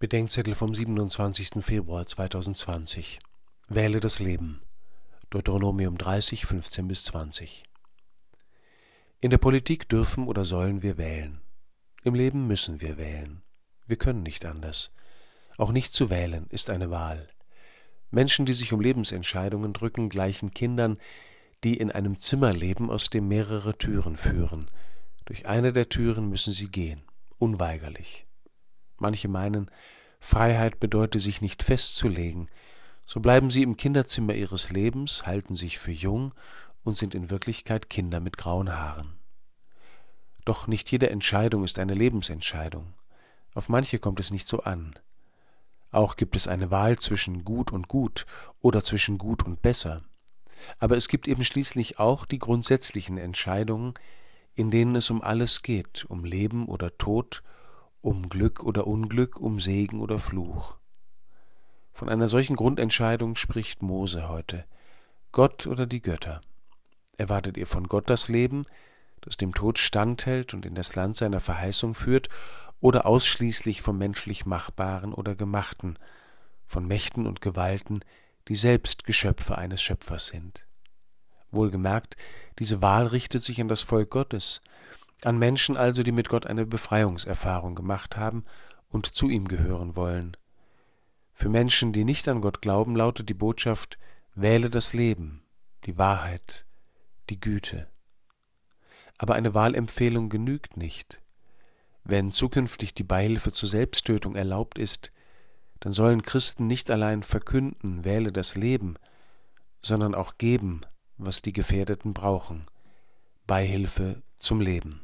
Bedenkzettel vom 27. Februar 2020. Wähle das Leben. Deuteronomium 30, 15 bis 20. In der Politik dürfen oder sollen wir wählen. Im Leben müssen wir wählen. Wir können nicht anders. Auch nicht zu wählen ist eine Wahl. Menschen, die sich um Lebensentscheidungen drücken, gleichen Kindern, die in einem Zimmer leben, aus dem mehrere Türen führen. Durch eine der Türen müssen sie gehen, unweigerlich. Manche meinen, Freiheit bedeute sich nicht festzulegen, so bleiben sie im Kinderzimmer ihres Lebens, halten sich für jung und sind in Wirklichkeit Kinder mit grauen Haaren. Doch nicht jede Entscheidung ist eine Lebensentscheidung. Auf manche kommt es nicht so an. Auch gibt es eine Wahl zwischen gut und gut oder zwischen gut und besser. Aber es gibt eben schließlich auch die grundsätzlichen Entscheidungen, in denen es um alles geht, um Leben oder Tod, um Glück oder Unglück, um Segen oder Fluch. Von einer solchen Grundentscheidung spricht Mose heute. Gott oder die Götter? Erwartet ihr von Gott das Leben, das dem Tod standhält und in das Land seiner Verheißung führt, oder ausschließlich vom menschlich Machbaren oder Gemachten, von Mächten und Gewalten, die selbst Geschöpfe eines Schöpfers sind? Wohlgemerkt, diese Wahl richtet sich an das Volk Gottes, an Menschen also, die mit Gott eine Befreiungserfahrung gemacht haben und zu ihm gehören wollen. Für Menschen, die nicht an Gott glauben, lautet die Botschaft Wähle das Leben, die Wahrheit, die Güte. Aber eine Wahlempfehlung genügt nicht. Wenn zukünftig die Beihilfe zur Selbsttötung erlaubt ist, dann sollen Christen nicht allein verkünden, wähle das Leben, sondern auch geben, was die Gefährdeten brauchen, Beihilfe zum Leben.